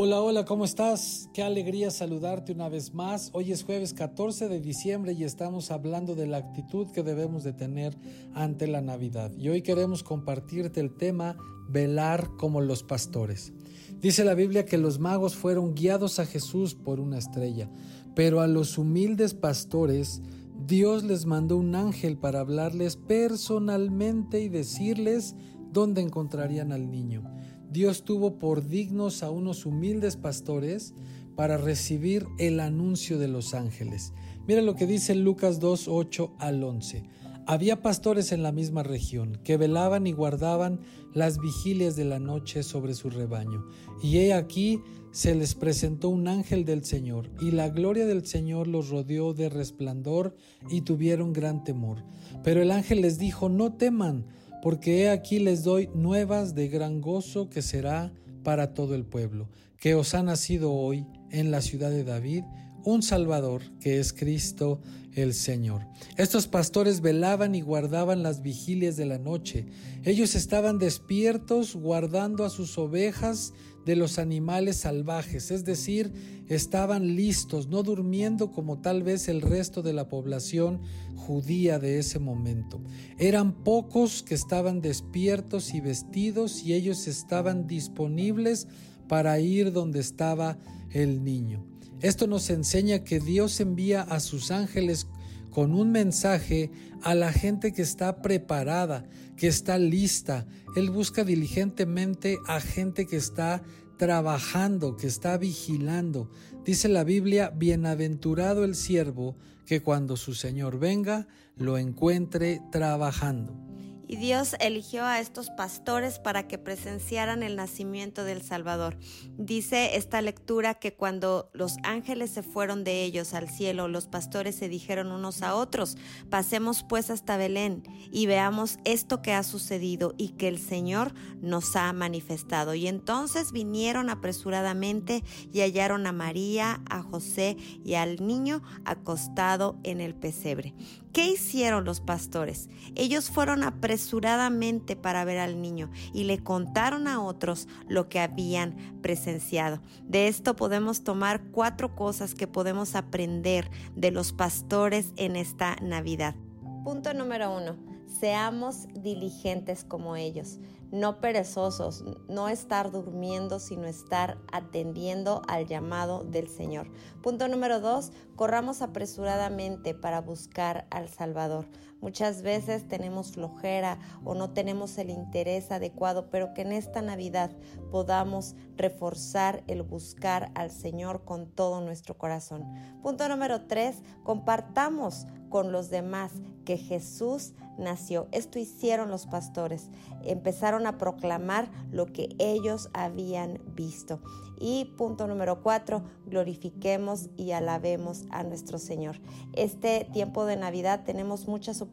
Hola, hola, ¿cómo estás? Qué alegría saludarte una vez más. Hoy es jueves 14 de diciembre y estamos hablando de la actitud que debemos de tener ante la Navidad. Y hoy queremos compartirte el tema velar como los pastores. Dice la Biblia que los magos fueron guiados a Jesús por una estrella, pero a los humildes pastores Dios les mandó un ángel para hablarles personalmente y decirles dónde encontrarían al niño. Dios tuvo por dignos a unos humildes pastores para recibir el anuncio de los ángeles. Mira lo que dice Lucas 2, 8 al 11. Había pastores en la misma región que velaban y guardaban las vigilias de la noche sobre su rebaño. Y he aquí se les presentó un ángel del Señor, y la gloria del Señor los rodeó de resplandor y tuvieron gran temor. Pero el ángel les dijo, no teman, porque he aquí les doy nuevas de gran gozo que será para todo el pueblo, que os ha nacido hoy en la ciudad de David un Salvador, que es Cristo el Señor. Estos pastores velaban y guardaban las vigilias de la noche. Ellos estaban despiertos guardando a sus ovejas de los animales salvajes, es decir, estaban listos, no durmiendo como tal vez el resto de la población judía de ese momento. Eran pocos que estaban despiertos y vestidos y ellos estaban disponibles para ir donde estaba el niño. Esto nos enseña que Dios envía a sus ángeles con un mensaje a la gente que está preparada, que está lista. Él busca diligentemente a gente que está trabajando, que está vigilando. Dice la Biblia, bienaventurado el siervo que cuando su Señor venga lo encuentre trabajando. Y Dios eligió a estos pastores para que presenciaran el nacimiento del Salvador. Dice esta lectura que cuando los ángeles se fueron de ellos al cielo, los pastores se dijeron unos a otros, pasemos pues hasta Belén y veamos esto que ha sucedido y que el Señor nos ha manifestado. Y entonces vinieron apresuradamente y hallaron a María, a José y al niño acostado en el pesebre. ¿Qué hicieron los pastores? Ellos fueron apresuradamente para ver al niño y le contaron a otros lo que habían presenciado. De esto podemos tomar cuatro cosas que podemos aprender de los pastores en esta Navidad. Punto número uno, seamos diligentes como ellos no perezosos, no estar durmiendo, sino estar atendiendo al llamado del Señor. Punto número dos, corramos apresuradamente para buscar al Salvador. Muchas veces tenemos flojera o no tenemos el interés adecuado, pero que en esta Navidad podamos reforzar el buscar al Señor con todo nuestro corazón. Punto número tres, compartamos con los demás que Jesús nació. Esto hicieron los pastores. Empezaron a proclamar lo que ellos habían visto. Y punto número cuatro, glorifiquemos y alabemos a nuestro Señor. Este tiempo de Navidad tenemos muchas oportunidades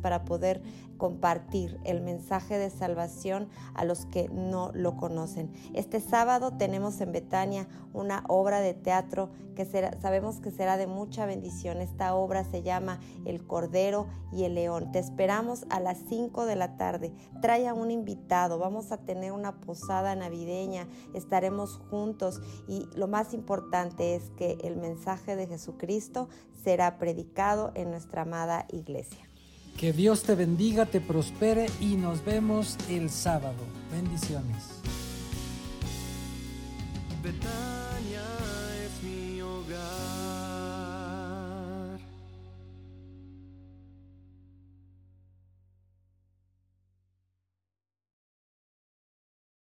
para poder compartir el mensaje de salvación a los que no lo conocen. Este sábado tenemos en Betania una obra de teatro que sabemos que será de mucha bendición. Esta obra se llama El Cordero y el León. Te esperamos a las 5 de la tarde. Trae a un invitado. Vamos a tener una posada navideña. Estaremos juntos y lo más importante es que el mensaje de Jesucristo será predicado en nuestra amada iglesia. Que Dios te bendiga, te prospere y nos vemos el sábado. Bendiciones.